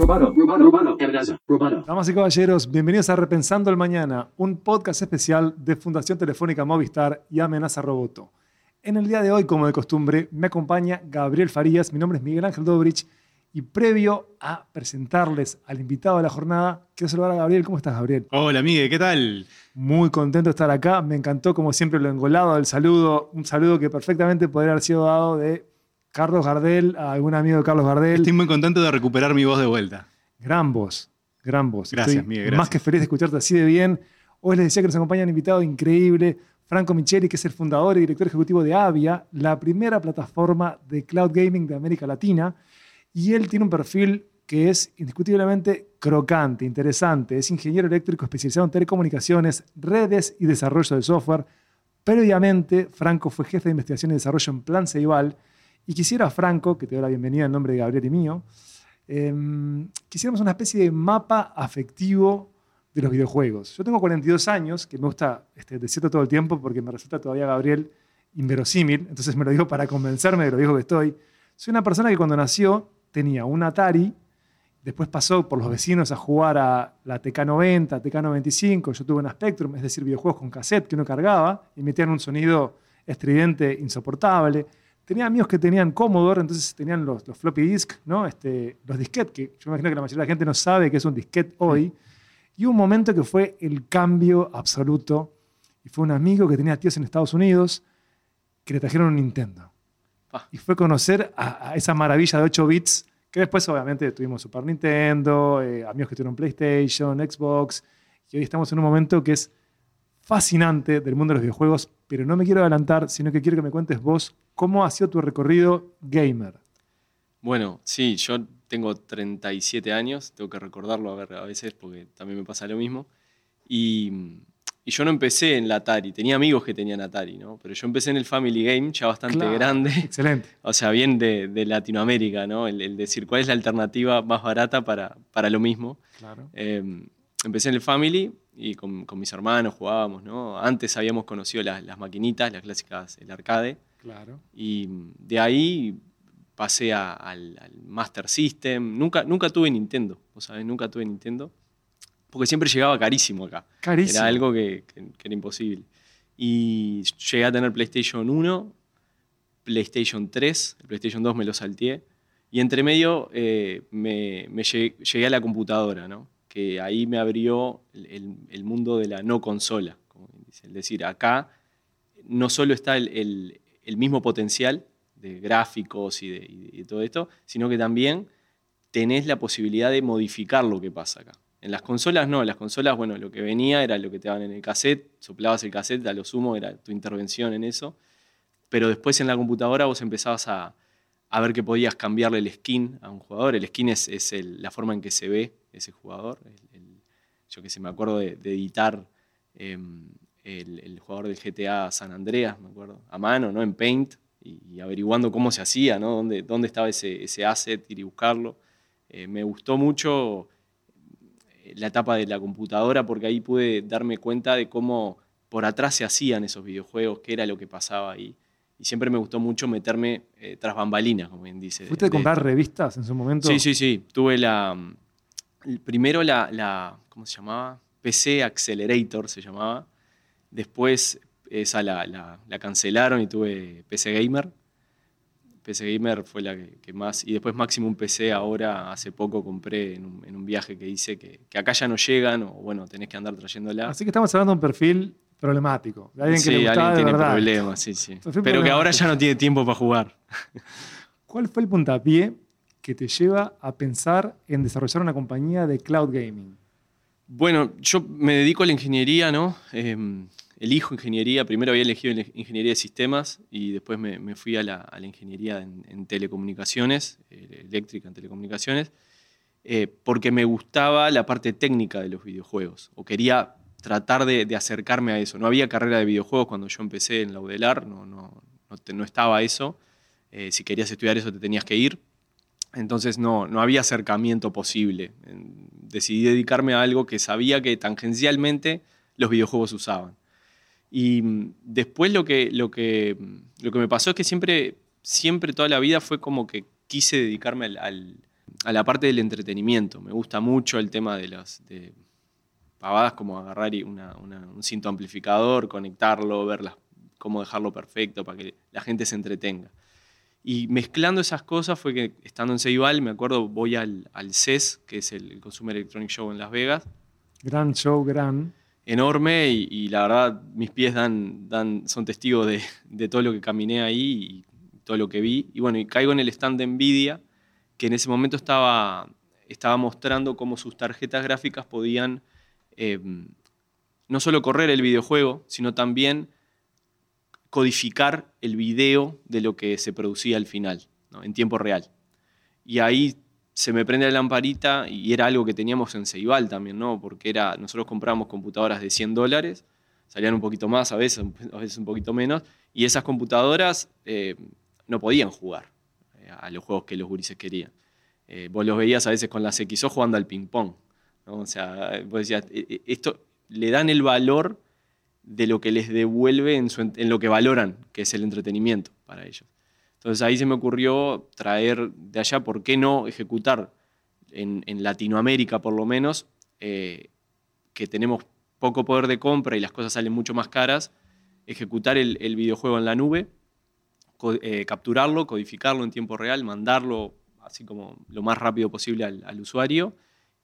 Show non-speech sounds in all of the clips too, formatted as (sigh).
Roboto. Damas y caballeros, bienvenidos a Repensando el Mañana, un podcast especial de Fundación Telefónica Movistar y Amenaza Roboto. En el día de hoy, como de costumbre, me acompaña Gabriel Farías, mi nombre es Miguel Ángel Dobrich, y previo a presentarles al invitado de la jornada, quiero saludar a Gabriel. ¿Cómo estás, Gabriel? Hola, Miguel, ¿qué tal? Muy contento de estar acá. Me encantó, como siempre, lo engolado del saludo. Un saludo que perfectamente podría haber sido dado de Carlos Gardel algún amigo de Carlos Gardel. Estoy muy contento de recuperar mi voz de vuelta. Gran voz, gran voz. Gracias, Estoy Miguel, gracias. Más que feliz de escucharte así de bien. Hoy les decía que nos acompaña un invitado increíble, Franco Micheli, que es el fundador y director ejecutivo de Avia, la primera plataforma de cloud gaming de América Latina. Y él tiene un perfil que es indiscutiblemente crocante, interesante. Es ingeniero eléctrico especializado en telecomunicaciones, redes y desarrollo de software. Previamente, Franco fue jefe de investigación y desarrollo en Plan Ceibal. Y quisiera, Franco, que te doy la bienvenida en nombre de Gabriel y mío, eh, quisiéramos una especie de mapa afectivo de los videojuegos. Yo tengo 42 años, que me gusta este, decirlo todo el tiempo porque me resulta todavía, Gabriel, inverosímil, entonces me lo digo para convencerme de lo viejo que estoy. Soy una persona que cuando nació tenía un Atari, después pasó por los vecinos a jugar a la TK90, TK95, yo tuve una Spectrum, es decir, videojuegos con cassette que uno cargaba, y un sonido estridente insoportable. Tenía amigos que tenían Commodore, entonces tenían los, los floppy disk, ¿no? este, los disquetes, que yo imagino que la mayoría de la gente no sabe que es un disquete hoy. Y un momento que fue el cambio absoluto, y fue un amigo que tenía tíos en Estados Unidos que le trajeron un Nintendo. Ah. Y fue conocer a, a esa maravilla de 8 bits, que después obviamente tuvimos Super Nintendo, eh, amigos que tuvieron PlayStation, Xbox, y hoy estamos en un momento que es fascinante del mundo de los videojuegos, pero no me quiero adelantar, sino que quiero que me cuentes vos cómo ha sido tu recorrido gamer. Bueno, sí, yo tengo 37 años, tengo que recordarlo a, ver, a veces porque también me pasa lo mismo. Y, y yo no empecé en la Atari, tenía amigos que tenían Atari, ¿no? Pero yo empecé en el Family Game, ya bastante Claro, grande, Excelente. (laughs) o sea, bien de, de Latinoamérica, ¿no? El, el decir cuál es la alternativa más barata para, para lo mismo. Claro. Eh, empecé en el Family y con, con mis hermanos jugábamos, ¿no? Antes habíamos conocido las, las maquinitas, las clásicas, el arcade. Claro. Y de ahí pasé a- al, al Master System. Nunca, nunca tuve Nintendo, vos sabés, nunca tuve Nintendo. Porque siempre llegaba carísimo acá. Carísimo. Era algo que, que- que era imposible. Y llegué a tener PlayStation 1, PlayStation 3, el PlayStation 2 me lo salteé. Y entre medio eh, me, me llegué, llegué a la computadora, ¿no? que ahí me abrió el, el- mundo de la no consola. Como dice. Es decir, acá no solo está el, el- el mismo potencial de gráficos y de, todo esto, sino que también tenés la posibilidad de modificar lo que pasa acá. En las consolas no, en las consolas, bueno, lo que venía era lo que te daban en el cassette, soplabas el cassette, a lo sumo era tu intervención en eso, pero después en la computadora vos empezabas a, a ver que podías cambiarle el skin a un jugador. El skin es, es la forma en que se ve ese jugador. Yo que sé, me acuerdo de, de editar em, el, el jugador del GTA San Andreas, me acuerdo, a mano, ¿no? En Paint, y, y averiguando cómo se hacía, ¿no? Dónde, dónde estaba ese, ese asset, ir y buscarlo. Eh, me gustó mucho eh, la etapa de la computadora porque ahí pude darme cuenta de cómo por atrás se hacían esos videojuegos, qué era lo que pasaba ahí. Y siempre me gustó mucho meterme eh, tras bambalinas, como bien dice. ¿Fuiste de comprar revistas en su momento? Sí, sí, sí. Tuve la. el- Primero la, la- ¿Cómo se llamaba? PC Accelerator se llamaba. Después esa la, la- la cancelaron y tuve PC Gamer. PC Gamer fue la que, que más. Y después Maximum PC ahora, hace poco compré en un, en un viaje que hice que, que acá ya no llegan, o bueno, tenés que andar trayéndola. Así que estamos hablando de un perfil problemático. De alguien que sí, le gustaba alguien de tiene verdad. problemas, sí, sí. Perfil Pero que ahora ya no tiene tiempo para jugar. ¿Cuál fue el puntapié que te lleva a pensar en desarrollar una compañía de cloud gaming? Bueno, yo me dedico a la ingeniería, ¿no? Eh, elijo ingeniería. Primero había elegido ingeniería de sistemas y después me, fui a la, ingeniería en, telecomunicaciones, eh, eléctrica en telecomunicaciones, eh, porque me gustaba la parte técnica de los videojuegos o quería tratar de, acercarme a eso. No había carrera de videojuegos cuando yo empecé en la UDELAR, no, no, estaba eso. Eh, si querías estudiar eso te tenías que ir. Entonces no, había acercamiento posible. Decidí dedicarme a algo que sabía que tangencialmente los videojuegos usaban. Y mm, después lo que, lo, que, mm, lo que me pasó es que siempre, siempre toda la vida fue como que quise dedicarme al, a la parte del entretenimiento. Me gusta mucho el tema de las pavadas como agarrar un cinto amplificador, conectarlo, ver las- cómo dejarlo perfecto para que la gente se entretenga. Y mezclando esas cosas fue que estando en Ceibal, me acuerdo, voy al CES, que es el Consumer Electronic Show en Las Vegas, Gran show, gran. Enorme y, la verdad mis pies dan, son testigos de, todo lo que caminé ahí y todo lo que vi. Y bueno, y caigo en el stand de Nvidia, que en ese momento estaba, mostrando cómo sus tarjetas gráficas podían eh, no solo correr el videojuego, sino también codificar el video de lo que se producía al final, en tiempo real. Y ahí se me prende la lamparita y era algo que teníamos en Ceibal también, ¿no? Porque era, nosotros comprábamos computadoras de 100 dólares, salían un poquito más, a veces, a veces un poquito menos, y esas computadoras eh, no podían jugar eh, a los juegos que los gurises querían. Eh, vos los veías a veces con las XO jugando al ping-pong. O sea, vos decías, "Eh, eh, esto le dan el valor de lo que les devuelve en lo que valoran, que es el entretenimiento para ellos. Entonces ahí se me ocurrió traer de allá, ¿por qué no ejecutar en, Latinoamérica por lo menos, eh, que tenemos poco poder de compra y las cosas salen mucho más caras, ejecutar el, videojuego en la nube, eh, capturarlo, codificarlo en tiempo real, mandarlo así como lo más rápido posible al, al usuario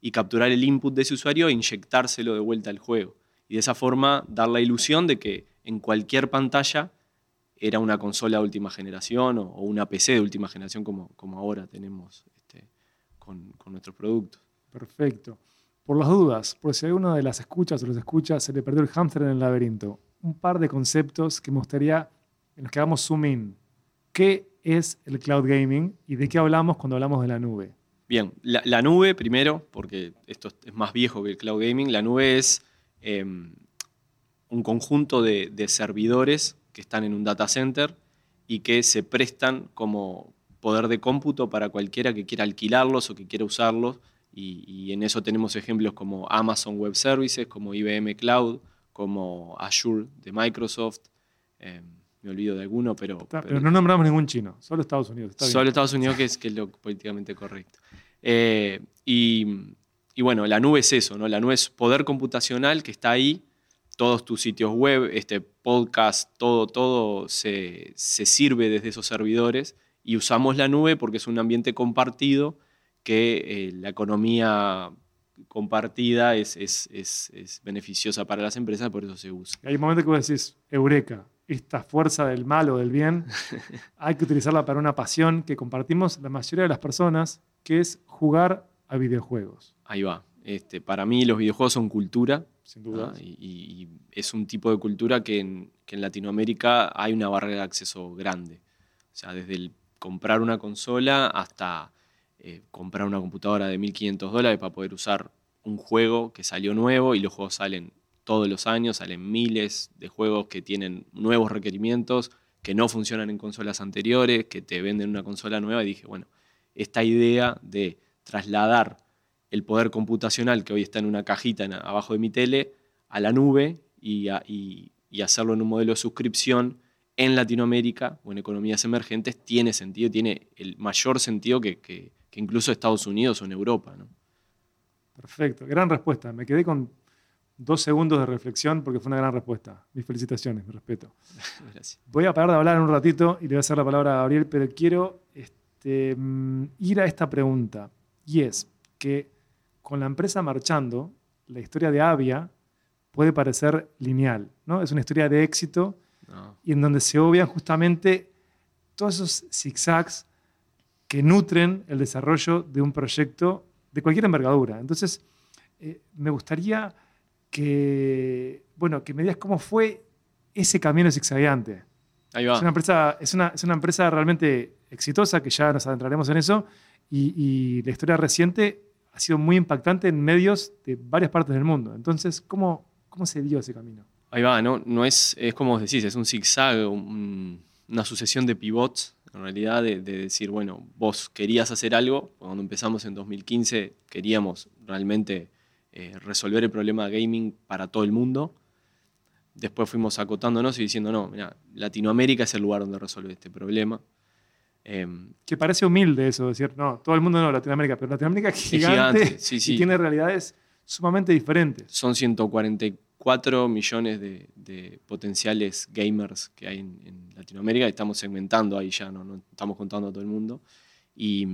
y capturar el input de ese usuario e inyectárselo de vuelta al juego. Y de esa forma dar la ilusión de que en cualquier pantalla era una consola de última generación o, o una PC de última generación como, como ahora tenemos este, con, con nuestros productos. Perfecto. Por las dudas, por si alguno de las escuchas o los escuchas se le perdió el hámster en el laberinto, un par de conceptos que me gustaría en los que hagamos zoom in. ¿Qué es el cloud gaming y de qué hablamos cuando hablamos de la nube? Bien, la, la nube primero, porque esto es más viejo que el cloud gaming, la nube es eh, un conjunto de, de servidores que están en un data center y que se prestan como poder de cómputo para cualquiera que quiera alquilarlos o que quiera usarlos. Y, y en eso tenemos ejemplos como Amazon Web Services, como IBM Cloud, como Azure de Microsoft. eh, me olvido de alguno, pero, Está- pero- pero no nombramos ningún chino, solo Estados Unidos. está bien. Solo Estados Unidos, que es, que es lo políticamente correcto. Eh, y, y bueno, la nube es eso, ¿no? La nube es poder computacional que está ahí, todos tus sitios web, este podcast, todo, todo se, se sirve desde esos servidores y usamos la nube porque es un ambiente compartido que eh, la economía compartida es, es- es- es beneficiosa para las empresas, por eso se usa. Hay un momento que vos decís, Eureka, esta fuerza del mal o del bien, (laughs) hay que utilizarla para una pasión que compartimos la mayoría de las personas, que es jugar a videojuegos, Ahí va. Este, para mí los videojuegos son cultura, sin duda. Y, es un tipo de cultura que en, que en Latinoamérica hay una barrera de acceso grande. O sea, desde el comprar una consola hasta eh, comprar una computadora de 1.500 dólares para poder usar un juego que salió nuevo y los juegos salen todos los años, salen miles de juegos que tienen nuevos requerimientos, que no funcionan en consolas anteriores, que te venden una consola nueva y dije, bueno, esta idea de trasladar el poder computacional que hoy está en una cajita en- abajo de mi tele a la nube y, a- y- y hacerlo en un modelo de suscripción en Latinoamérica o en economías emergentes tiene sentido, tiene el mayor sentido que, que- que incluso Estados Unidos o en Europa. ¿no? Perfecto, gran respuesta. Me quedé con dos segundos de reflexión porque fue una gran respuesta. Mis felicitaciones, mi respeto. (laughs) Gracias. Voy a parar de hablar en un ratito y le voy a hacer la palabra a Gabriel, pero quiero este, mm, ir a esta pregunta. Y es que con la empresa marchando, la historia de Avia puede parecer lineal, ¿no? Es una historia de éxito No. y en donde se obvian justamente todos esos zigzags que nutren el desarrollo de un proyecto de cualquier envergadura. Entonces, eh, me gustaría que, bueno, que me digas cómo fue ese camino zigzagueante. Ahí Es una, empresa, es, una, es una empresa realmente exitosa, que ya nos adentraremos en eso, y, y la historia reciente ha sido muy impactante en medios de varias partes del mundo. Entonces, ¿cómo, cómo se dio ese camino? Ahí va, ¿no? No es, es como decís, es un zigzag, un- una sucesión de pivots, en realidad, de, de decir, bueno, vos querías hacer algo, cuando empezamos en 2015 queríamos realmente eh, resolver el problema de gaming para todo el mundo. Después fuimos acotándonos y diciendo, no, mira, Latinoamérica es el lugar donde resolver este problema. Em, Que parece humilde eso, decir, no, todo el mundo no, Latinoamérica, pero Latinoamérica es gigante, gigante, sí, (laughs) sí. y tiene realidades sumamente diferentes. son 144 millones de, de potenciales gamers que hay en, en Latinoamérica. Estamos segmentando ahí ya, no, no estamos contando a todo el mundo. Y,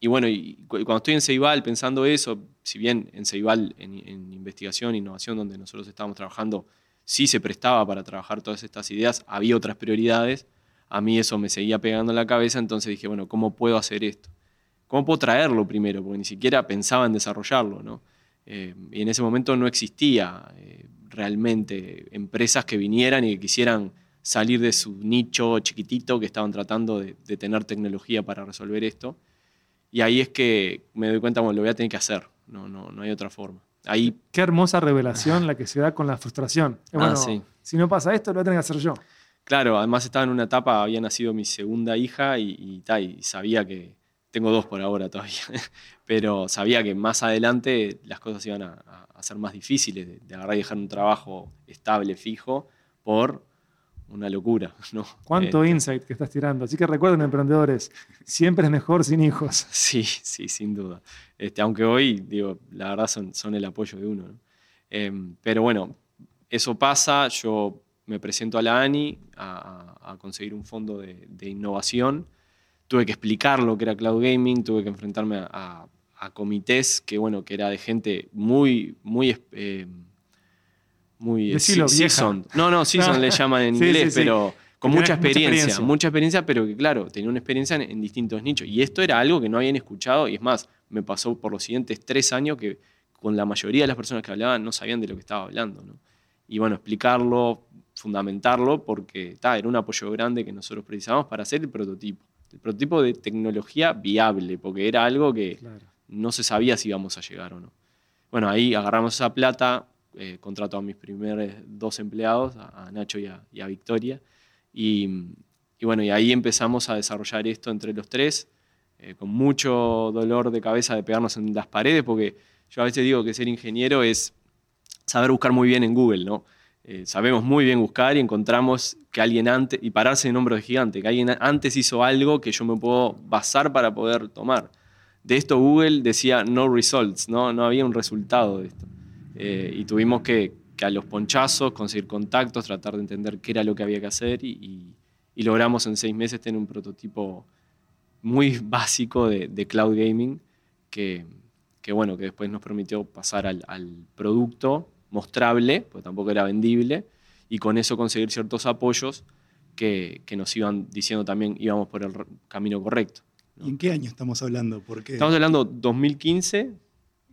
y bueno, y cu- cuando estoy en Ceibal pensando eso, si bien en Ceibal, en, en investigación, innovación, donde nosotros estábamos trabajando, sí se prestaba para trabajar todas estas ideas, había otras prioridades. A mí eso me seguía pegando en la cabeza, entonces dije, bueno, ¿cómo puedo hacer esto? ¿Cómo puedo traerlo primero? Porque ni siquiera pensaba en desarrollarlo, ¿no? Eh, y en ese momento no existía eh, realmente empresas que vinieran y que quisieran salir de su nicho chiquitito que estaban tratando de, de tener tecnología para resolver esto. Y ahí es que me doy cuenta, bueno, lo voy a tener que hacer, no, no, no hay otra forma. Ahí, Qué hermosa revelación la que se da con la frustración. Ah, bueno, sí. Si no pasa esto, lo voy a tener que hacer yo. Claro, además estaba en una etapa, había nacido mi segunda hija y, y, ta, y sabía que, tengo dos por ahora todavía, (laughs) pero sabía que más adelante las cosas iban a, ser más difíciles, de, de agarrar y dejar un trabajo estable, fijo, por una locura. (laughs) ¿no? Cuánto Este, insight que estás tirando. Así que recuerden, emprendedores, siempre es mejor sin hijos. (laughs) Sí, sí, sin duda. Este, aunque hoy, digo, la verdad son, son el apoyo de uno. ¿no? Em, pero bueno, eso pasa, yo me presento a la ANI a, a- conseguir un fondo de, de innovación. Tuve que explicar lo que era cloud gaming, tuve que enfrentarme a, a- a comités que, bueno, que era de gente muy, muy... em, muy Decilo, se- vieja. seasoned. No, no, seasoned le llaman en (laughs) Sí, inglés, sí, sí. pero con mucha tenés mucha experiencia, experiencia. mucha experiencia, pero que claro, tenía una experiencia en, en distintos nichos. Y esto era algo que no habían escuchado, y es más, me pasó por los siguientes tres años que con la mayoría de las personas que hablaban no sabían de lo que estaba hablando. ¿no? Y bueno, explicarlo, fundamentarlo, porque ta, era un apoyo grande que nosotros precisábamos para hacer el prototipo. El prototipo de tecnología viable, porque era algo que Claro. no se sabía si íbamos a llegar o no. Bueno, ahí agarramos esa plata, eh, contrato a mis primeros dos empleados, a, Nacho y a, y a Victoria, y, y bueno, y ahí empezamos a desarrollar esto entre los tres, eh, con mucho dolor de cabeza de pegarnos en las paredes, porque yo a veces digo que ser ingeniero es saber buscar muy bien en Google, ¿no? Eh, sabemos muy bien buscar y encontramos que alguien antes, y pararse en hombros de gigante, que alguien antes hizo algo que yo me puedo basar para poder tomar. De esto Google decía no results, no, no había un resultado de esto. Eh, y tuvimos que, que a los ponchazos conseguir contactos, tratar de entender qué era lo que había que hacer y, y- y logramos en seis meses tener un prototipo muy básico de, de cloud gaming que, que, bueno, que después nos permitió pasar al, al producto mostrable, porque tampoco era vendible, y con eso conseguir ciertos apoyos que, que nos iban diciendo también íbamos por el camino correcto. ¿Y en qué año estamos hablando? Porque Estamos hablando 2015,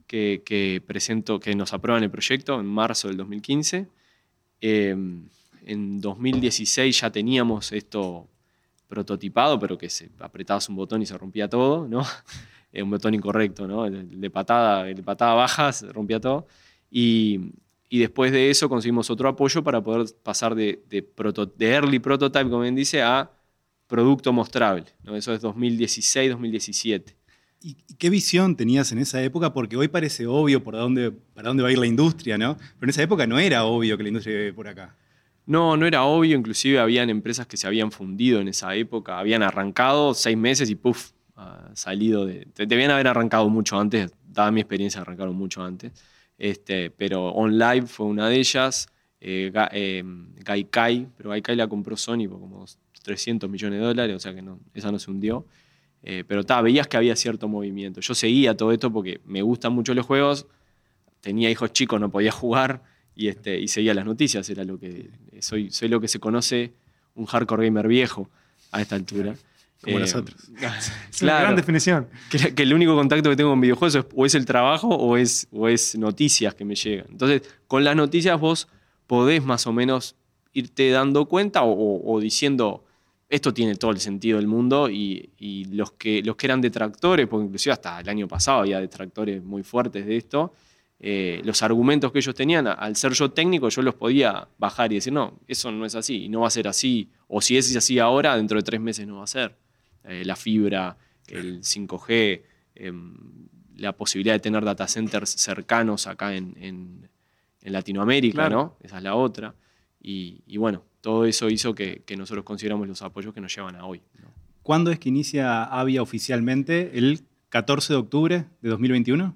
que, que presento, que nos aprueban el proyecto en marzo del 2015. Eh, en 2016 ya teníamos esto prototipado, pero que se apretabas un botón y se rompía todo, ¿no? (laughs) Un botón incorrecto, ¿no? El el de patada, el de patada baja se rompía todo. Y, y después de eso conseguimos otro apoyo para poder pasar de, de, proto- de early prototype, como bien dice, a producto mostrable. ¿no? Eso es 2016-2017. ¿Y y qué visión tenías en esa época? Porque hoy parece obvio por dónde, para dónde va a ir la industria, ¿no? Pero en esa época no era obvio que la industria iba por acá. No, no era obvio, inclusive habían empresas que se habían fundido en esa época, habían arrancado seis meses y puff, salido de... Debían haber arrancado mucho antes, dada mi experiencia, arrancaron mucho antes, este, pero OnLive fue una de ellas, eh, eh, Gaikai, pero Gaikai la compró Sony por como 300 millones de dólares, o sea que no, esa no se hundió. Eh, pero ta, veías que había cierto movimiento. Yo seguía todo esto porque me gustan mucho los juegos, tenía hijos chicos, no podía jugar y, este, y seguía las noticias. Era lo que, soy, soy lo que se conoce un hardcore gamer viejo a esta altura. Eh, Como nosotros. (laughs) Es una claro, gran definición. que, que el único contacto que tengo con videojuegos es, o es el trabajo o es, o es noticias que me llegan. Entonces, con las noticias vos podés más o menos irte dando cuenta o, o- o diciendo, esto tiene todo el sentido del mundo y, y los, que, los que eran detractores, porque inclusive hasta el año pasado había detractores muy fuertes de esto, eh, los argumentos que ellos tenían, al ser yo técnico, yo los podía bajar y decir, no, eso no es así, y no va a ser así, o si es así ahora, dentro de tres meses no va a ser. Eh, la fibra, el 5G, em, la posibilidad de tener data centers cercanos acá en, en- en Latinoamérica, Claro. ¿no? Esa es la otra. Y, y bueno, todo eso hizo que, que nosotros consideramos los apoyos que nos llevan a hoy. ¿no? ¿Cuándo es que inicia Avia oficialmente? ¿El 14 de octubre de 2021?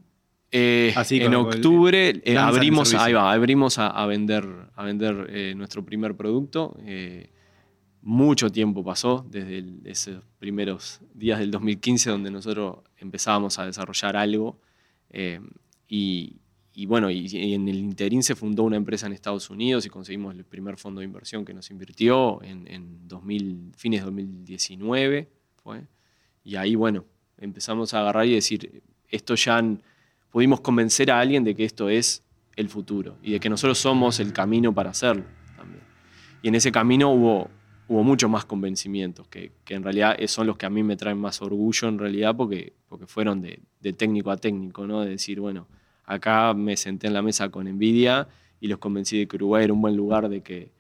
Eh, Así en el- octubre eh, abrimos, ahí va, abrimos a, a vender, a vender eh, nuestro primer producto. Mucho tiempo pasó desde el- esos primeros días del 2015 donde nosotros empezábamos a desarrollar algo. eh, y, bueno, y, en el interín se fundó una empresa en Estados Unidos y conseguimos el primer fondo de inversión que nos invirtió en, en 2000, fines de 2019. Fue. Y ahí, bueno, empezamos a agarrar y decir, esto ya pudimos convencer a alguien de que esto es el futuro y de que nosotros somos el camino para hacerlo también. Y en ese camino hubo, hubo mucho más convencimientos, que, que en realidad son los que a mí me traen más orgullo en realidad, porque, porque fueron de, de técnico a técnico, ¿no? De decir, bueno, acá me senté en la mesa con Nvidia y los convencí de que Uruguay era un buen lugar de que,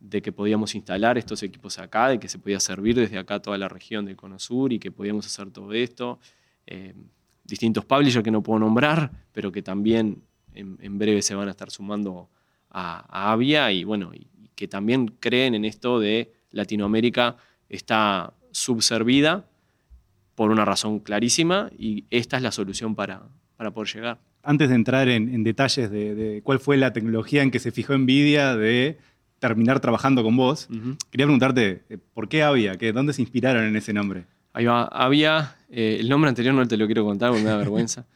de que podíamos instalar estos equipos acá, de que se podía servir desde acá toda la región del Cono Sur y que podíamos hacer todo esto. Eh, distintos publishers que no puedo nombrar, pero que también en, breve se van a estar sumando a, a Avia y bueno, y que también creen en esto de Latinoamérica está subservida por una razón clarísima y esta es la solución para, para poder llegar. Antes de entrar en, en detalles de, de cuál fue la tecnología en que se fijó Nvidia de terminar trabajando con vos, quería preguntarte, eh, ¿por qué Avia? ¿Qué, ¿Dónde se inspiraron en ese nombre? Ahí va, había, eh, el nombre anterior no te lo quiero contar porque me da (laughs) vergüenza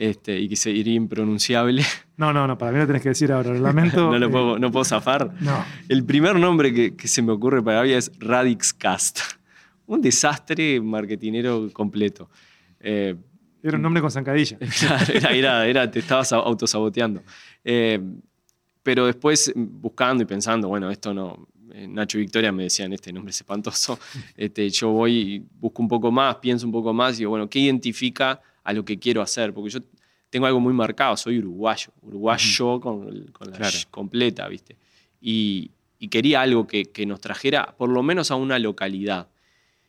este, y que sería impronunciable, (laughs) No, no, no, para mí lo tenés que decir ahora. Lo lamento. (laughs) no lo eh, puedo, no puedo zafar. no. El primer nombre que, que se me ocurre para Avia es Radixcast. (laughs) Un desastre marketinero completo. Eh, Era un nombre con zancadilla. Era, era- era- te estabas autosaboteando. Eh, pero después, buscando y pensando, bueno, esto no. eh, Nacho y Victoria me decían, este nombre es espantoso. Este, yo voy y busco un poco más, pienso un poco más y digo, bueno, ¿qué identifica a lo que quiero hacer? Porque yo tengo algo muy marcado, soy uruguayo, uruguayo con, el- con la Claro. sh completa, ¿viste? Y, y quería algo que, que nos trajera por lo menos a una localidad.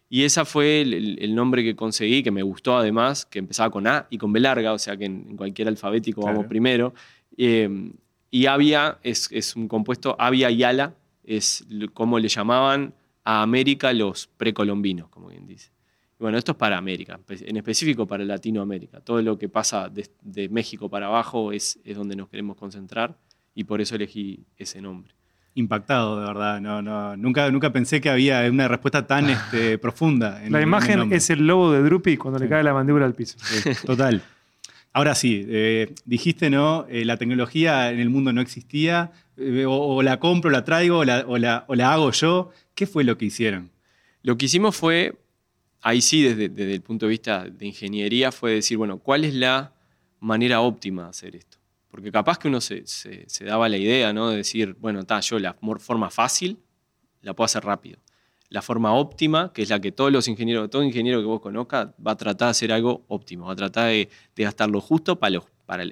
Y ese fue el, el- nombre que conseguí, que me gustó además, que empezaba con A y con B larga, o sea que en, en cualquier alfabético Claro. vamos primero. Eh, y Avia es, es un compuesto, Avia y Ala, es como le llamaban a América los precolombinos, como bien dice. Bueno, esto es para América, espe- en específico para Latinoamérica. Todo lo que pasa de, de México para abajo es, es donde nos queremos concentrar y por eso elegí ese nombre. Impactado, de verdad. No, no, nunca, nunca pensé que había una respuesta tan (laughs) este, profunda. en- en La el imagen nombre. es el lobo de Drupi cuando le Sí. cae la mandíbula al piso. Sí, Total. Ahora sí, eh, dijiste, ¿no? Eh, la tecnología en el mundo no existía, eh, o, o la compro, la traigo, o la, o la- o la hago yo. ¿Qué fue lo que hicieron? Lo que hicimos fue, ahí sí, desde, el punto de vista de ingeniería, fue decir, bueno, ¿cuál es la manera óptima de hacer esto? Porque capaz que uno se, daba la idea, ¿no? De decir, bueno, está, yo la forma fácil la puedo hacer rápido. La forma óptima, que es la que todos los ingenieros, todo ingeniero que vos conozcas, va a tratar de hacer algo óptimo, va a tratar de, de gastar lo justo para,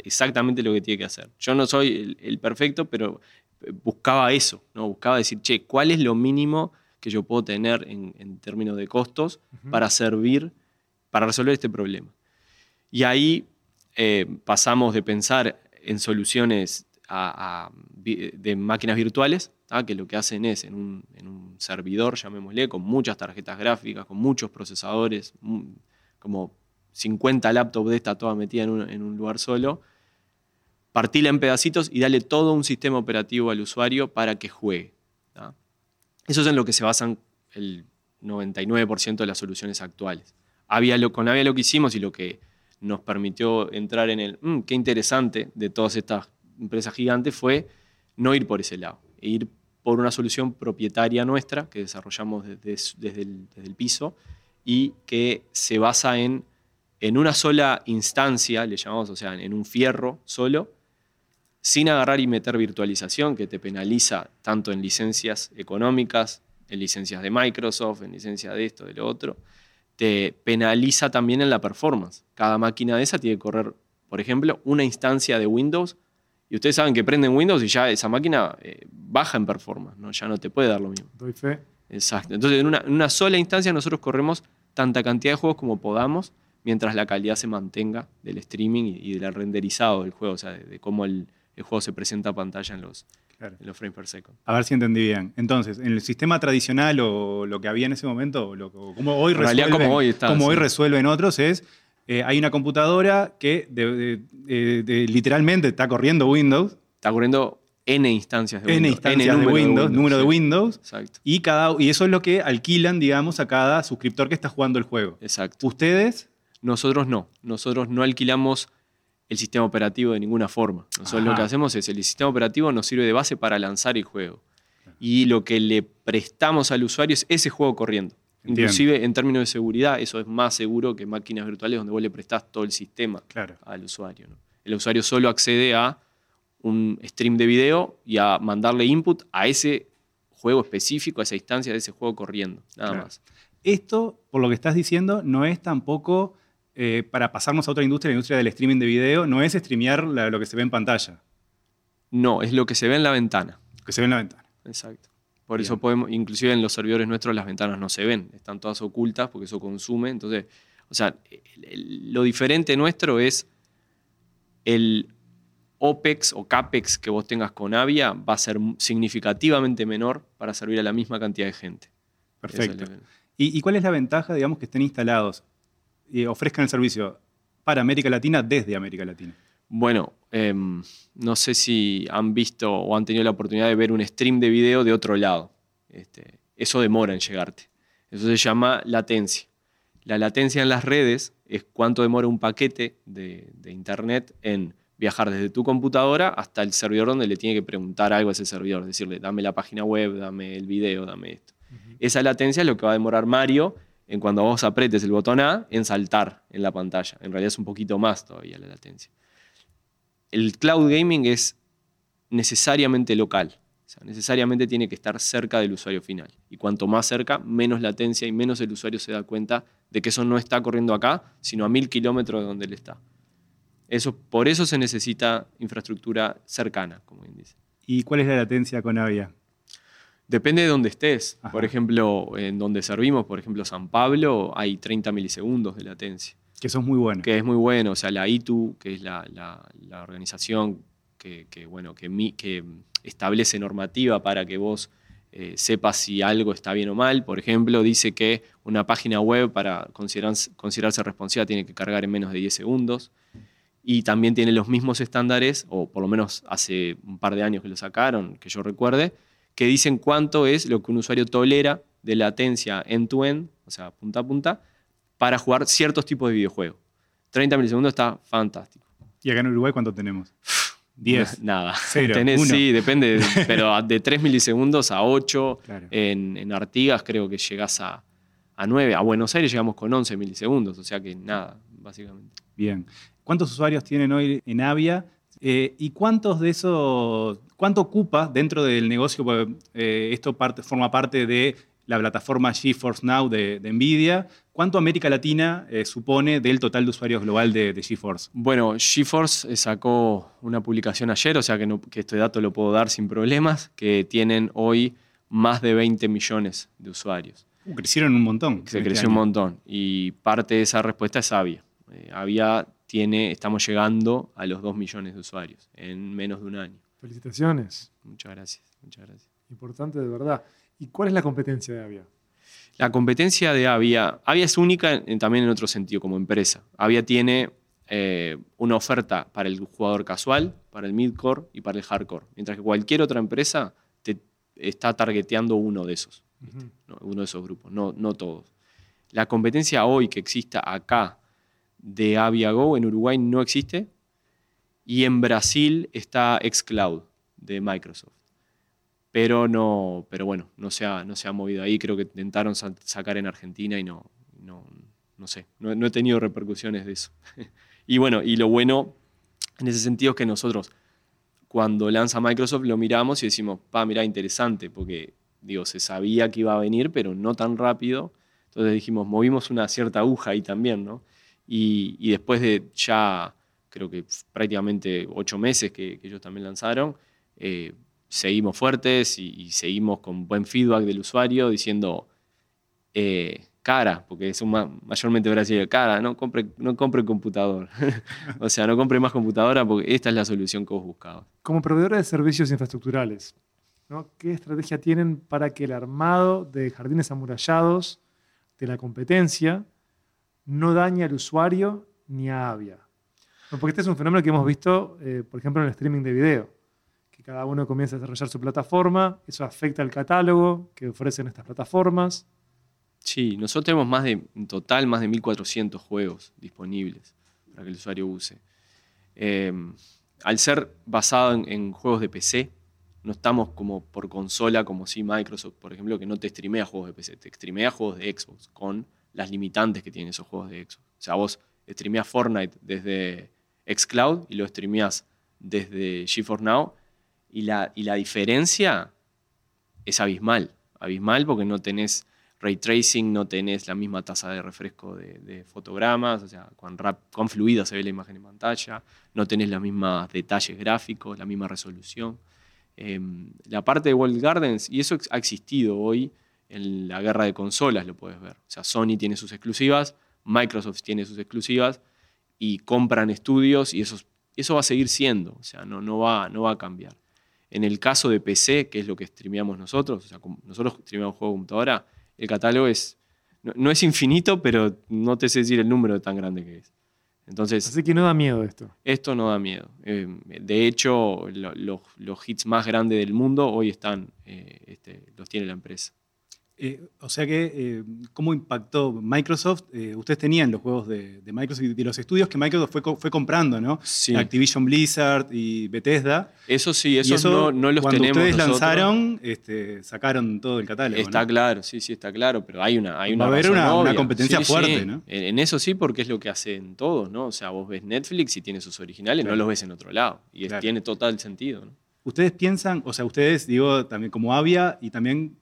exactamente lo que tiene que hacer. Yo no soy el, el perfecto, pero eh, buscaba eso, ¿no? Buscaba decir, che, ¿cuál es lo mínimo que yo puedo tener en, en términos de costos para servir, para resolver este problema? Y ahí eh, pasamos de pensar en soluciones a- a vi- de máquinas virtuales, ¿tá? que lo que hacen es en un, en un servidor, llamémosle, con muchas tarjetas gráficas, con muchos procesadores, mu- como 50 laptops de esta toda metida en un, en un lugar solo, partirla en pedacitos y darle todo un sistema operativo al usuario para que juegue. ¿tá? Eso es en lo que se basan el 99% de las soluciones actuales. Había lo, con Avia lo que hicimos y lo que nos permitió entrar en el, "Mm, qué interesante de todas estas empresas gigantes fue no ir por ese lado, e ir por una solución propietaria nuestra que desarrollamos desde, el, desde el piso y que se basa en, en una sola instancia, le llamamos, o sea, en un fierro solo, sin agarrar y meter virtualización, que te penaliza tanto en licencias económicas, en licencias de Microsoft, en licencias de esto, de lo otro, te penaliza también en la performance. Cada máquina de esa tiene que correr, por ejemplo, una instancia de Windows, y ustedes saben que prenden Windows y ya esa máquina eh, baja en performance, ¿no? ya no te puede dar lo mismo. Doy fe. Exacto. Entonces, en una, en una sola instancia nosotros corremos tanta cantidad de juegos como podamos, mientras la calidad se mantenga del streaming y, y del renderizado del juego, o sea, de, de cómo el, el juego se presenta a pantalla en los, Claro. en los frames per second. A ver si entendí bien. Entonces, en el sistema tradicional o lo que había en ese momento, o lo, o como hoy En resuelven, como hoy está, como hoy sí. resuelven otros, es eh, hay una computadora que de- de- de- de- literalmente está corriendo Windows, Está corriendo N instancias de N Windows. instancias de número Windows, número de sí. Windows, Exacto. y, cada, y eso es lo que alquilan, digamos, a cada suscriptor que está jugando el juego. Exacto. Ustedes, Nosotros no. Nosotros no alquilamos el sistema operativo de ninguna forma. Nosotros lo que hacemos es el sistema operativo nos sirve de base para lanzar el juego. Y lo que le prestamos al usuario es ese juego corriendo. Entiendo. Inclusive en términos de seguridad, eso es más seguro que máquinas virtuales donde vos le prestás todo el sistema claro, al usuario. ¿no? El usuario solo accede a un stream de video y a mandarle input a ese juego específico, a esa instancia de ese juego corriendo. Nada Claro. más. esto, por lo que estás diciendo, no es tampoco eh, para pasarnos a otra industria, la industria del streaming de video, no es streamear la- lo que se ve en pantalla, No, es lo que se ve en la ventana. lo que se ve en la ventana. Exacto. Por Bien. eso podemos, inclusive en los servidores nuestros las ventanas no se ven, están todas ocultas porque eso consume. Entonces, o sea, lo diferente nuestro es el OPEX o CAPEX que vos tengas con Avia va a ser significativamente menor para servir a la misma cantidad de gente. Perfecto. Esa es la- ¿Y, y cuál es la ventaja, digamos, que estén instalados y ofrezcan el servicio para América Latina desde América Latina? Bueno, em, no sé si han visto o han tenido la oportunidad de ver un stream de video de otro lado. Este, eso demora en llegarte. Eso se llama latencia. La latencia en las redes es cuánto demora un paquete de, de internet en viajar desde tu computadora hasta el servidor donde le tiene que preguntar algo a ese servidor. Decirle, dame la página web, dame el video, dame esto. Esa latencia es lo que va a demorar Mario en cuando vos apretes el botón A en saltar en la pantalla. En realidad es un poquito más todavía la latencia el cloud gaming es necesariamente local. O sea, necesariamente tiene que estar cerca del usuario final. Y cuanto más cerca, menos latencia y menos el usuario se da cuenta de que eso no está corriendo acá, sino a mil kilómetros de donde él está. Eso, por eso se necesita infraestructura cercana, como bien dice. ¿Y cuál es la latencia con Avia? Depende de dónde estés. Ajá. Por ejemplo, en donde servimos, por ejemplo, San Pablo, hay 30 milisegundos de latencia. Que sos muy bueno. que es muy bueno. O sea, la ITU, que es la, la- la organización que, que, bueno, que, mi- que establece normativa para que vos eh, sepas si algo está bien o mal. Por ejemplo, dice que una página web para considerarse, considerarse responsiva tiene que cargar en menos de 10 segundos. Y también tiene los mismos estándares, o por lo menos hace un par de años que lo sacaron, que yo recuerde, que dicen cuánto es lo que un usuario tolera de latencia end-to-end, o sea, punta a punta, para jugar ciertos tipos de videojuegos. 30 milisegundos está fantástico. ¿Y acá en Uruguay cuánto tenemos? (sighs) 10. Nada. Cero, Tenés- sí, depende, (laughs) pero de 3 milisegundos a 8. Claro. En, en Artigas creo que llegás a, a 9. A Buenos Aires llegamos con 11 milisegundos, o sea que nada, básicamente. Bien. ¿Cuántos usuarios tienen hoy en Avia? Eh, ¿Y cuántos de esos, cuánto ocupa dentro del negocio? Porque, eh, esto parte, forma parte de la plataforma GeForce Now de, de NVIDIA. ¿Cuánto América Latina eh, supone del total de usuarios global de, de GeForce? Bueno, GeForce sacó una publicación ayer, o sea que, no- que este dato lo puedo dar sin problemas, que tienen hoy más de 20 millones de usuarios. Uh, crecieron un montón. Se este creció un montón. Y parte de esa respuesta es Avia. Eh, Avia tiene, estamos llegando a los 2 millones de usuarios en menos de un año. Felicitaciones. Muchas gracias, muchas gracias. Importante de verdad. ¿Y cuál es la competencia de Avia? La competencia de Avia, Avia es única en- también en otro sentido como empresa. Avia tiene eh, una oferta para el jugador casual, para el midcore y para el hardcore, mientras que cualquier otra empresa te está targeteando uno de esos, uno de esos grupos, no, no todos. La competencia hoy que exista acá de Avia Go en Uruguay no existe y en Brasil está Xcloud de Microsoft. Pero no, pero bueno, no se ha, no se ha movido ahí. Creo que intentaron sa- sacar en Argentina y no, no, no sé, no, no he tenido repercusiones de eso. (laughs) y bueno, y lo bueno en ese sentido es que nosotros, cuando lanza Microsoft, lo miramos y decimos, pa, mira, interesante, porque digo, se sabía que iba a venir, pero no tan rápido. Entonces dijimos, movimos una cierta aguja ahí también, ¿no? Y, después de ya, creo que prácticamente ocho meses que, ellos también lanzaron, eh, seguimos fuertes y, seguimos con buen feedback del usuario diciendo, eh, cara, porque son ma- mayormente brasileños, cara, no compre, no compre computador. (laughs) o sea, no compre más computadora porque esta es la solución que vos buscabas. Como proveedores de servicios infraestructurales. ¿qué estrategia tienen para que el armado de jardines amurallados de la competencia no dañe al usuario ni a Avia? Porque este es un fenómeno que hemos visto, eh, por ejemplo, en el streaming de video, que cada uno comienza a desarrollar su plataforma, eso afecta al catálogo que ofrecen estas plataformas. Sí, nosotros tenemos más de, en total más de 1400 juegos disponibles para que el usuario use. Eh, al ser basado en, en juegos de PC, no estamos como por consola, como si Microsoft, por ejemplo, que no te streamea juegos de PC, te streamea juegos de Xbox con las limitantes que tienen esos juegos de Xbox. O sea, vos streameás Fortnite desde xCloud y lo streameás desde GeForce Now y la, y la diferencia es abismal. Abismal porque no tenés ray tracing, no tenés la misma tasa de refresco de, fotogramas, o sea, cuán, fluida se ve la imagen en pantalla, no tenés los mismos detalles gráficos, la misma resolución. Eh, la parte de World Gardens, y eso ha existido hoy en la guerra de consolas, lo puedes ver. O sea, Sony tiene sus exclusivas, Microsoft tiene sus exclusivas, y compran estudios, y eso, eso va a seguir siendo, o sea, no, no, va, no va a cambiar. En el caso de PC, que es lo que streameamos nosotros, o sea, nosotros streameamos juego de computadora, el catálogo es, no, no es infinito, pero no te sé decir el número tan grande que es. Entonces, Así que no da miedo esto. esto no da miedo. Eh, de hecho, lo- lo- los hits más grandes del mundo hoy están, eh, este, los tiene la empresa. Eh, o sea que, eh, ¿cómo impactó Microsoft? Eh, ustedes tenían los juegos de, de Microsoft y de los estudios que Microsoft fue, co- fue comprando, ¿no? Sí. Activision Blizzard y Bethesda. Eso sí, esos no, no los cuando tenemos ustedes nosotros. lanzaron, este, sacaron todo el catálogo. Está ¿no? claro, sí, sí, está claro, pero hay una, hay Va una a haber una- competencia fuerte, ¿no? En, eso sí, porque es lo que hacen todos, ¿no? O sea, vos ves Netflix y tiene sus originales, Claro. no los ves en otro lado. Y Claro. tiene total sentido, ¿no? Ustedes piensan, o sea, ustedes, digo, también como Avia y también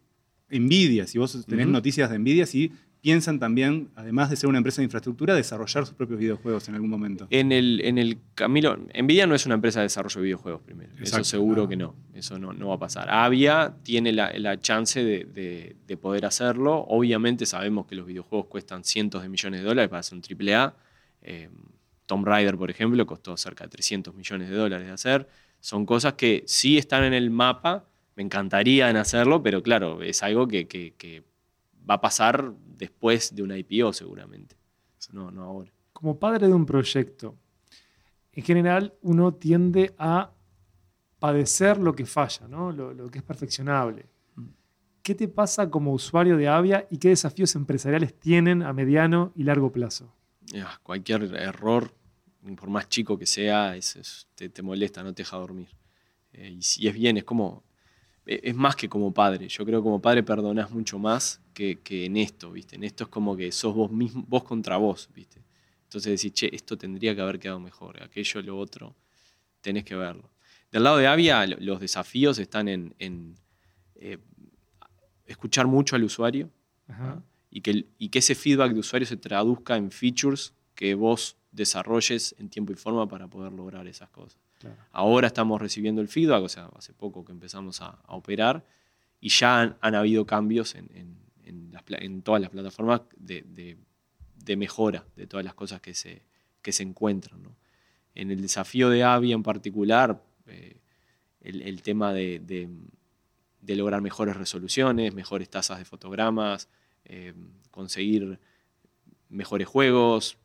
Nvidia, si vos tenés noticias de Nvidia, si piensan también, además de ser una empresa de infraestructura, desarrollar sus propios videojuegos en algún momento. En el, en el camino, Nvidia no es una empresa de desarrollo de videojuegos primero. Eso seguro Ah. que no. Eso no, no va a pasar. Avia tiene la, la chance de, de- de poder hacerlo. Obviamente sabemos que los videojuegos cuestan cientos de millones de dólares para hacer un AAA. Eh, Tomb Raider, por ejemplo, costó cerca de 300 millones de dólares de hacer. Son cosas que sí están en el mapa. Me encantaría en hacerlo, pero claro, es algo que, que- que va a pasar después de una IPO seguramente. No, no ahora. Como padre de un proyecto, en general uno tiende a padecer lo que falla, ¿no? lo, lo que es perfeccionable. ¿Qué te pasa como usuario de Avia y qué desafíos empresariales tienen a mediano y largo plazo? Ah, cualquier error, por más chico que sea, es- es- te, te molesta, no te deja dormir. Eh, y si es bien, es como. E- Es más que como padre. Yo creo que como padre perdonás mucho más que, que en esto, ¿viste? En esto es como que sos vos mismo, vos contra vos, ¿viste? Entonces decís, che, esto tendría que haber quedado mejor, aquello, lo otro, tenés que verlo. Del lado de Avia, lo- los desafíos están en, en, eh, escuchar mucho al usuario, Ajá. y que, y que ese feedback de usuario se traduzca en features que vos desarrolles en tiempo y forma para poder lograr esas cosas. Claro. Ahora estamos recibiendo el feedback, o sea, hace poco que empezamos a, a operar y ya han, han habido cambios en, en- en las pla- en todas las plataformas de, de- de mejora de todas las cosas que se, que se encuentran. ¿no? En el desafío de Avia en particular, eh, el, el tema de lograr mejores resoluciones, mejores tasas de fotogramas, eh, conseguir mejores juegos,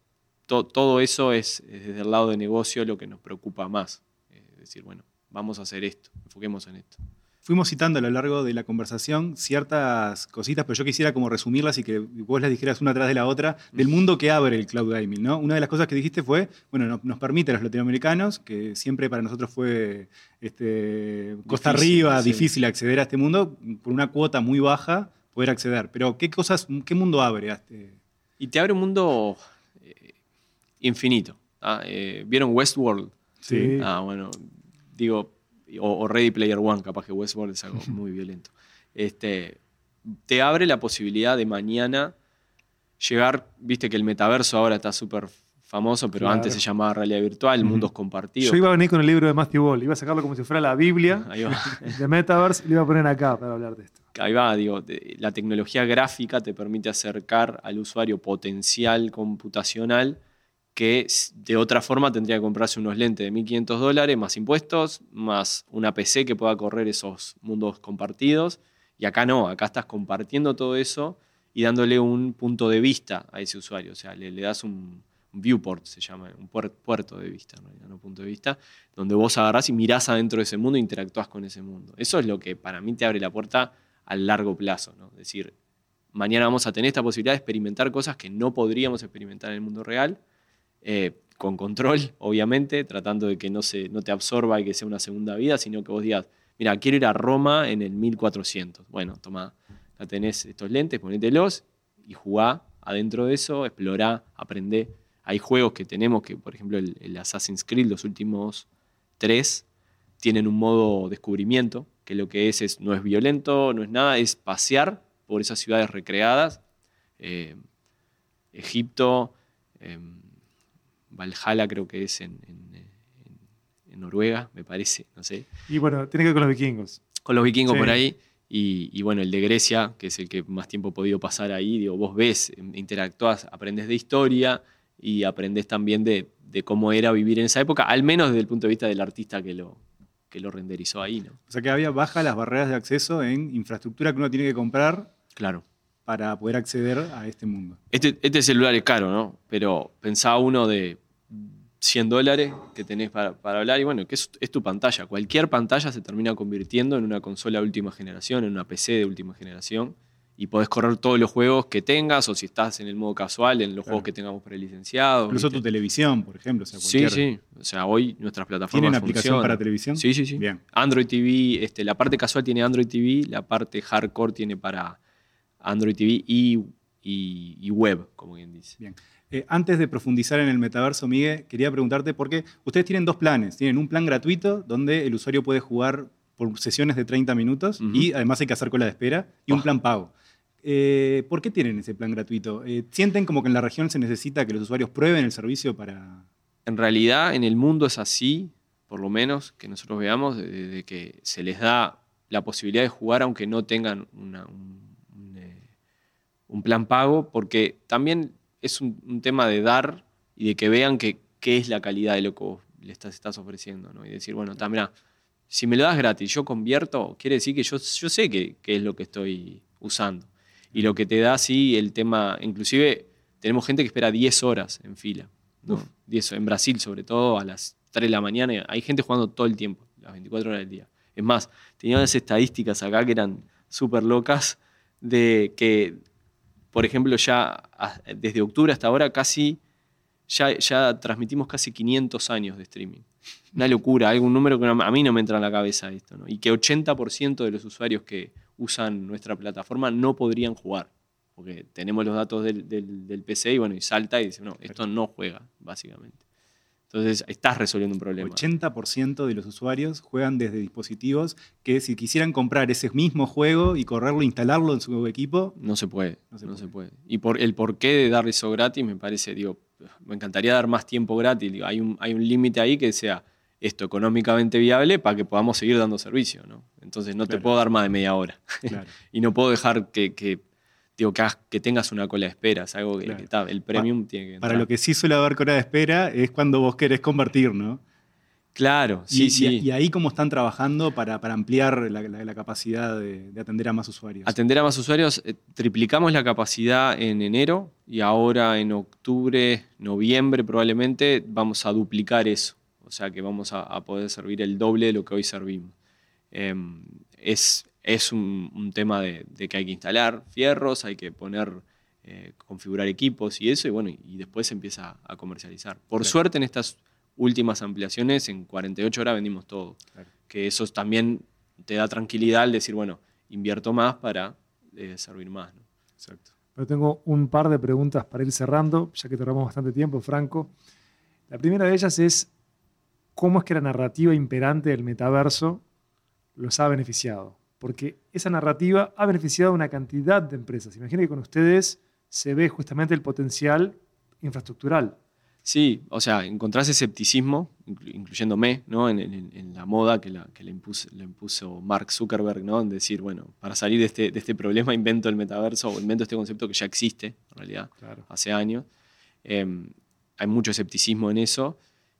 to- todo eso es, es desde el lado de negocio lo que nos preocupa más. Es decir, bueno, vamos a hacer esto, enfoquemos en esto. Fuimos citando a lo largo de la conversación ciertas cositas, pero yo quisiera como resumirlas y que vos las dijeras una tras de la otra, del mundo que abre el cloud gaming. ¿no? Una de las cosas que dijiste fue, bueno, no- nos permite a los latinoamericanos, que siempre para nosotros fue este, costa Difícil, arriba, sí. difícil acceder a este mundo, por una cuota muy baja poder acceder. Pero ¿qué cosas, qué mundo abre? a este- Y te abre un mundo infinito. ¿ah? Eh, ¿Vieron Westworld? Sí. Ah, bueno, digo, o, o Ready Player One, capaz que Westworld es algo muy violento. Este, te abre la posibilidad de mañana llegar, viste que el metaverso ahora está súper famoso, pero Claro. antes se llamaba realidad virtual, mundos compartidos. Yo iba a venir con el libro de Matthew Ball, iba a sacarlo como si fuera la Biblia (laughs) Ahí va. (laughs) de Metaverse y lo iba a poner acá para hablar de esto. Ahí va, digo, de- la tecnología gráfica te permite acercar al usuario potencial computacional que de otra forma tendría que comprarse unos lentes de 1.500 dólares más impuestos, más una PC que pueda correr esos mundos compartidos. Y acá no, acá estás compartiendo todo eso y dándole un punto de vista a ese usuario. O sea, le, le das un, viewport, se llama, un puer- puerto de vista, realidad, no punto de vista, donde vos agarrás y mirás adentro de ese mundo e interactúas con ese mundo. Eso es lo que para mí te abre la puerta al largo plazo. ¿no? Es decir, mañana vamos a tener esta posibilidad de experimentar cosas que no podríamos experimentar en el mundo real, eh, con control, (laughs) obviamente, tratando de que no, se, no te absorba y que sea una segunda vida, sino que vos digas, mira, quiero ir a Roma en el 1400. Bueno, toma, ya tenés estos lentes, ponételos y jugá adentro de eso, explorá, aprendé. Hay juegos que tenemos que, por ejemplo, el, Assassin's Creed, los últimos tres, tienen un modo descubrimiento, que lo que es, es no es violento, no es nada, es pasear por esas ciudades recreadas. eh, Egipto, eh, Valhalla creo que es en, en- en- en Noruega, me parece, no sé. Y bueno, tiene que ver con los vikingos. Con los vikingos Sí. por ahí. Y, y bueno, el de Grecia, que es el que más tiempo he podido pasar ahí, digo, vos ves, interactúas, aprendes de historia y aprendes también de, de cómo era vivir en esa época, al menos desde el punto de vista del artista que lo, que lo renderizó ahí, ¿no? O sea que había baja las barreras de acceso en infraestructura que uno tiene que comprar Claro. para poder acceder a este mundo. Este, este celular es caro, ¿no? Pero pensá uno de 100 dólares que tenés para, para hablar y bueno, que es, es tu pantalla. Cualquier pantalla se termina convirtiendo en una consola de última generación, en una PC de última generación y podés correr todos los juegos que tengas o si estás en el modo casual, en los Claro. juegos que tengamos prelicenciados. Incluso ¿viste? tu televisión, por ejemplo. O sea, Sí, cualquier- sí. O sea, hoy nuestras plataformas ¿Tienen aplicación funcionan. para televisión? Sí, sí, sí. Bien. Android TV, este, la parte casual tiene Android TV, la parte hardcore tiene para Android TV y, y- y web, como bien dice. Bien. Eh, antes de profundizar en el metaverso, Miguel, quería preguntarte por qué ustedes tienen dos planes. Tienen un plan gratuito donde el usuario puede jugar por sesiones de 30 minutos y además hay que hacer cola de espera y un Ah. plan pago. Eh, ¿Por qué tienen ese plan gratuito? Eh, ¿Sienten como que en la región se necesita que los usuarios prueben el servicio para...? En realidad, en el mundo es así, por lo menos que nosotros veamos, de, de que se les da la posibilidad de jugar aunque no tengan una- un, un, un plan pago, porque también es un, un tema de dar y de que vean que, qué es la calidad de lo que vos le estás, estás ofreciendo. ¿no? Y decir, bueno, está, mirá, si me lo das gratis, yo convierto, quiere decir que yo, yo sé qué qué es lo que estoy usando. Y lo que te da, sí, el tema, inclusive tenemos gente que espera 10 horas en fila. ¿no? 10 en Brasil, sobre todo, a las 3 de la mañana. Hay gente jugando todo el tiempo, las 24 horas del día. Es más, tenía unas estadísticas acá que eran súper locas de que, por ejemplo, ya desde octubre hasta ahora casi, ya, ya transmitimos casi 500 años de streaming. Una locura, algún número que a mí no me entra en la cabeza esto. ¿no? Y que 80% de los usuarios que usan nuestra plataforma no podrían jugar. Porque tenemos los datos del- del PC y bueno, y salta y dice, no, esto no juega, básicamente. Entonces, estás resolviendo un problema. 80% de los usuarios juegan desde dispositivos que si quisieran comprar ese mismo juego y correrlo, instalarlo en su equipo, No se puede, No no se se, puede. Y por el porqué de dar eso gratis me parece, digo, me encantaría dar más tiempo gratis. Digo, hay un, hay un límite ahí que sea esto económicamente viable para que podamos seguir dando servicio, ¿no? Entonces no te puedo dar más de media hora. claro. (laughs) y no puedo dejar que, que, digo, que, tengas una cola de espera. Es algo que, Claro. que está, el premium tiene que Para entrar. lo que sí suele haber cola de espera es cuando vos querés convertir, ¿no? Claro, sí, y, sí. y ahí cómo están trabajando para, para ampliar la, la- la capacidad de, de atender a más usuarios. Atender a más usuarios, eh, triplicamos la capacidad en enero y ahora en octubre, noviembre probablemente vamos a duplicar eso. O sea que vamos a, a poder servir el doble de lo que hoy servimos. Em, es es un, un tema de, de que hay que instalar fierros, hay que poner, eh, configurar equipos y eso, y bueno, y después se empieza a comercializar. Por Claro. suerte en estas últimas ampliaciones, en 48 horas vendimos todo. Claro. Que eso también te da tranquilidad al decir, bueno, invierto más para eh, servir más. ¿no? Exacto. Pero tengo un par de preguntas para ir cerrando, ya que tardamos bastante tiempo, Franco. La primera de ellas es, ¿cómo es que la narrativa imperante del metaverso los ha beneficiado? Porque esa narrativa ha beneficiado a una cantidad de empresas. Imagina que con ustedes se ve justamente el potencial infraestructural. Sí, o sea, encontrás escepticismo, inclu- incluyéndome, ¿no? En, en- en la moda que, la, que le, impuso, le impuso Mark Zuckerberg, ¿no? En decir, bueno, para salir de este, de este problema invento el metaverso o invento este concepto que ya existe, en realidad, Claro. hace años. Eh, hay mucho escepticismo en eso,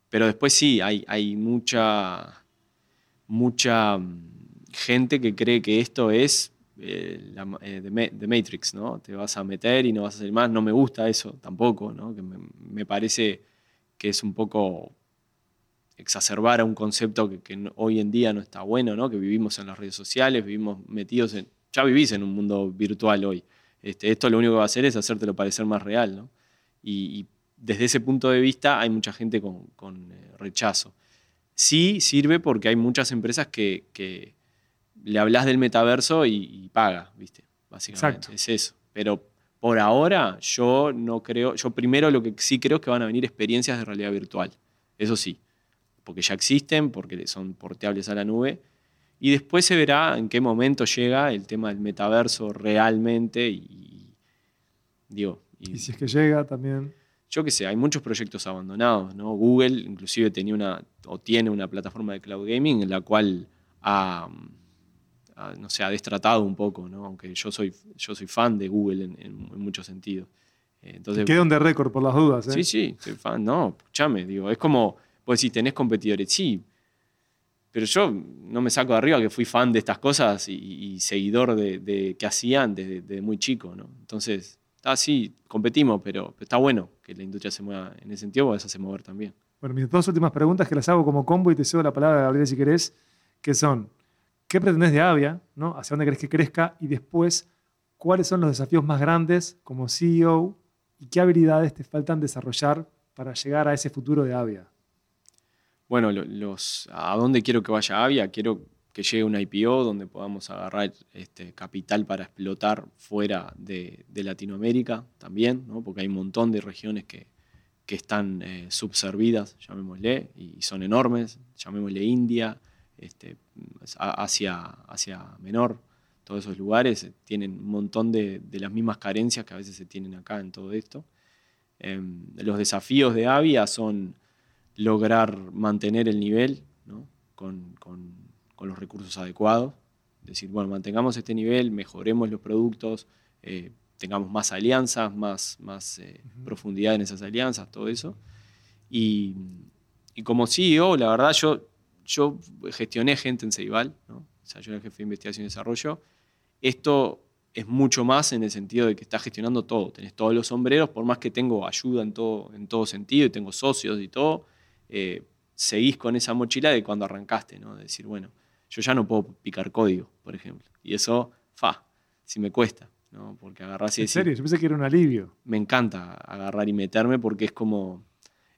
pero después sí, hay, hay mucha, mucha mm, gente que cree que esto es eh, eh, The Matrix, ¿no? Te vas a meter y no vas a salir más. No me gusta eso tampoco, ¿no? Que me, parece que es un poco exacerbar a un concepto que, hoy en día no está bueno, ¿no? Que vivimos en las redes sociales, vivimos metidos en... Ya vivís en un mundo virtual hoy. Este, esto lo único que va a hacer es hacértelo parecer más real, ¿no? Y, desde ese punto de vista hay mucha gente con, eh, rechazo. Sí sirve porque hay muchas empresas que le hablas del metaverso y, y paga, ¿viste? Básicamente, Exacto. es eso. Pero por ahora yo no creo, yo primero lo que sí creo es que van a venir experiencias de realidad virtual, eso sí, porque ya existen, porque son porteables a la nube, y después se verá en qué momento llega el tema del metaverso realmente y, digo, y- Y si es que llega también. yo qué sé, hay muchos proyectos abandonados, ¿no? Google inclusive tenía una, o tiene una plataforma de cloud gaming en la cual ha, ha, no sé, ha destratado un poco, ¿no? Aunque yo soy, yo soy fan de Google en, en- en muchos sentidos. Eh, Entonces, Queda un de récord por las dudas. ¿eh? Sí, sí, soy fan. No, escúchame, digo, es como, pues si tenés competidores, sí. Pero yo no me saco de arriba que fui fan de estas cosas y, y seguidor de, de que hacían desde, desde muy chico, ¿no? Entonces, está sí, competimos, pero, pero está bueno que la industria se mueva en ese sentido, porque eso hace mover también. Bueno, mis dos últimas preguntas que las hago como combo y te cedo la palabra, Gabriel, si querés, que son, ¿qué pretendés de Avia? ¿no? ¿Hacia dónde querés que crezca? Y después, ¿cuáles son los desafíos más grandes como CEO y qué habilidades te faltan desarrollar para llegar a ese futuro de Avia? Bueno, ¿a dónde quiero que vaya Avia? Quiero que llegue una IPO donde podamos agarrar este, capital para explotar fuera de, Latinoamérica también, ¿no? porque hay un montón de regiones que, que están eh, subservidas, llamémosle, y son enormes, llamémosle India, este, Asia, Asia Menor, todos esos lugares eh, tienen un montón de, de las mismas carencias que a veces se tienen acá en todo esto. Em, los desafíos de Avia son lograr mantener el nivel ¿no? con, con- con los recursos adecuados. Decir, bueno, mantengamos este nivel, mejoremos los productos, eh, tengamos más alianzas, más, más eh, profundidad en esas alianzas, todo eso. Y, y como CEO, la verdad, yo, yo gestioné gente en Ceibal, ¿no? o sea, yo era jefe de investigación y desarrollo. Esto es mucho más en el sentido de que estás gestionando todo. Tenés todos los sombreros, por más que tengo ayuda en todo, en todo sentido y tengo socios y todo, eh, seguís con esa mochila de cuando arrancaste, ¿no? De decir, bueno, yo ya no puedo picar código, por ejemplo. Y eso, fa, si me cuesta, ¿no? Porque agarrás y ¿En decís, serio? Yo pensé que era un alivio. me encanta agarrar y meterme porque es como,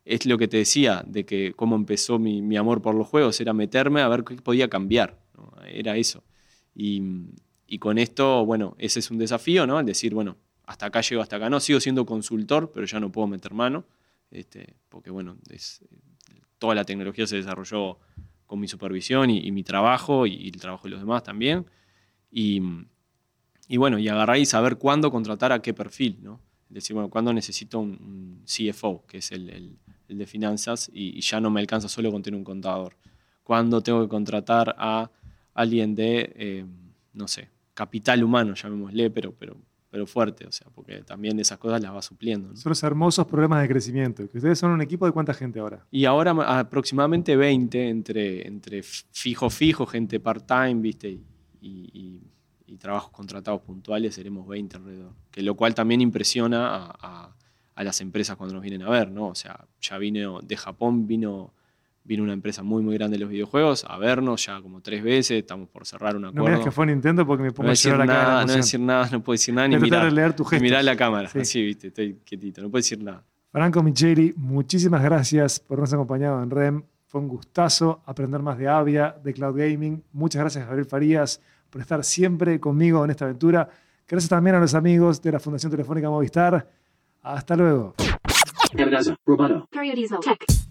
es lo que te decía, de que cómo empezó mi, mi amor por los juegos, era meterme a ver qué podía cambiar, era eso. Y, y con esto, bueno, ese es un desafío, ¿no? El decir, bueno, hasta acá llego, hasta acá no, sigo siendo consultor, pero ya no puedo meter mano, este, porque bueno, toda la tecnología se desarrolló con mi supervisión y, mi trabajo y, el trabajo de los demás también. Y, y bueno, y agarrar y saber cuándo contratar a qué perfil, ¿no? Decir, bueno, cuándo necesito un, un CFO, que es el, el- el de finanzas, y, y ya no me alcanza solo con tener un contador. Cuándo tengo que contratar a alguien de, eh, no sé, capital humano, llamémosle, pero, pero, pero fuerte, o sea, porque también esas cosas las va supliendo. ¿no? Son los hermosos problemas de crecimiento. Que ustedes son un equipo de cuánta gente ahora. Y ahora ma- aproximadamente 20 entre, entre fijo, fijo, gente part-time, ¿viste? Y, y- y- trabajos contratados puntuales, seremos 20 alrededor. Que lo cual también impresiona a, a- a las empresas cuando nos vienen a ver, ¿no? O sea, ya vino de Japón, vino, vino una empresa muy, muy grande de los videojuegos a vernos ya como tres veces, estamos por cerrar un No acuerdo. me digas que fue Nintendo porque me No pongo a llorar acá. de la nada, no voy a decir nada, no puedo decir nada, ni mirar, de leer tu ni gesto. mirar la cámara. Sí. Así, viste, estoy quietito, no puedo decir nada. Franco Micheli, muchísimas gracias por habernos acompañado en REM. Fue un gustazo aprender más de Avia, de Cloud Gaming. Muchas gracias, Gabriel Farías, por estar siempre conmigo en esta aventura. Gracias también a los amigos de la Fundación Telefónica Movistar. Hasta luego. Periodismo Tech.